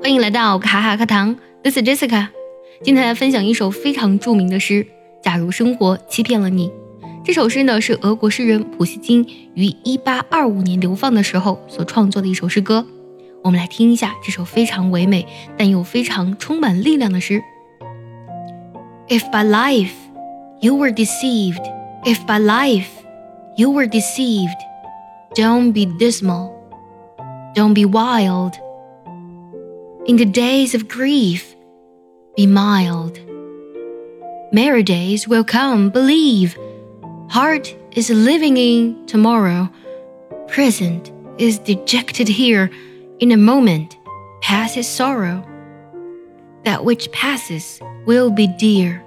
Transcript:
欢迎来到卡卡课堂，This is Jessica。今天来分享一首非常著名的诗《假如生活欺骗了你》。这首诗呢是俄国诗人普希金于1825年流放的时候所创作的一首诗歌。我们来听一下这首非常唯美但又非常充满力量的诗。If by life you were deceived, if by life you were deceived, don't be dismal, don't be wild. In the days of grief, be mild. Merry days will come, believe. Heart is living in tomorrow. Present is dejected here. In a moment, passes sorrow. That which passes will be dear.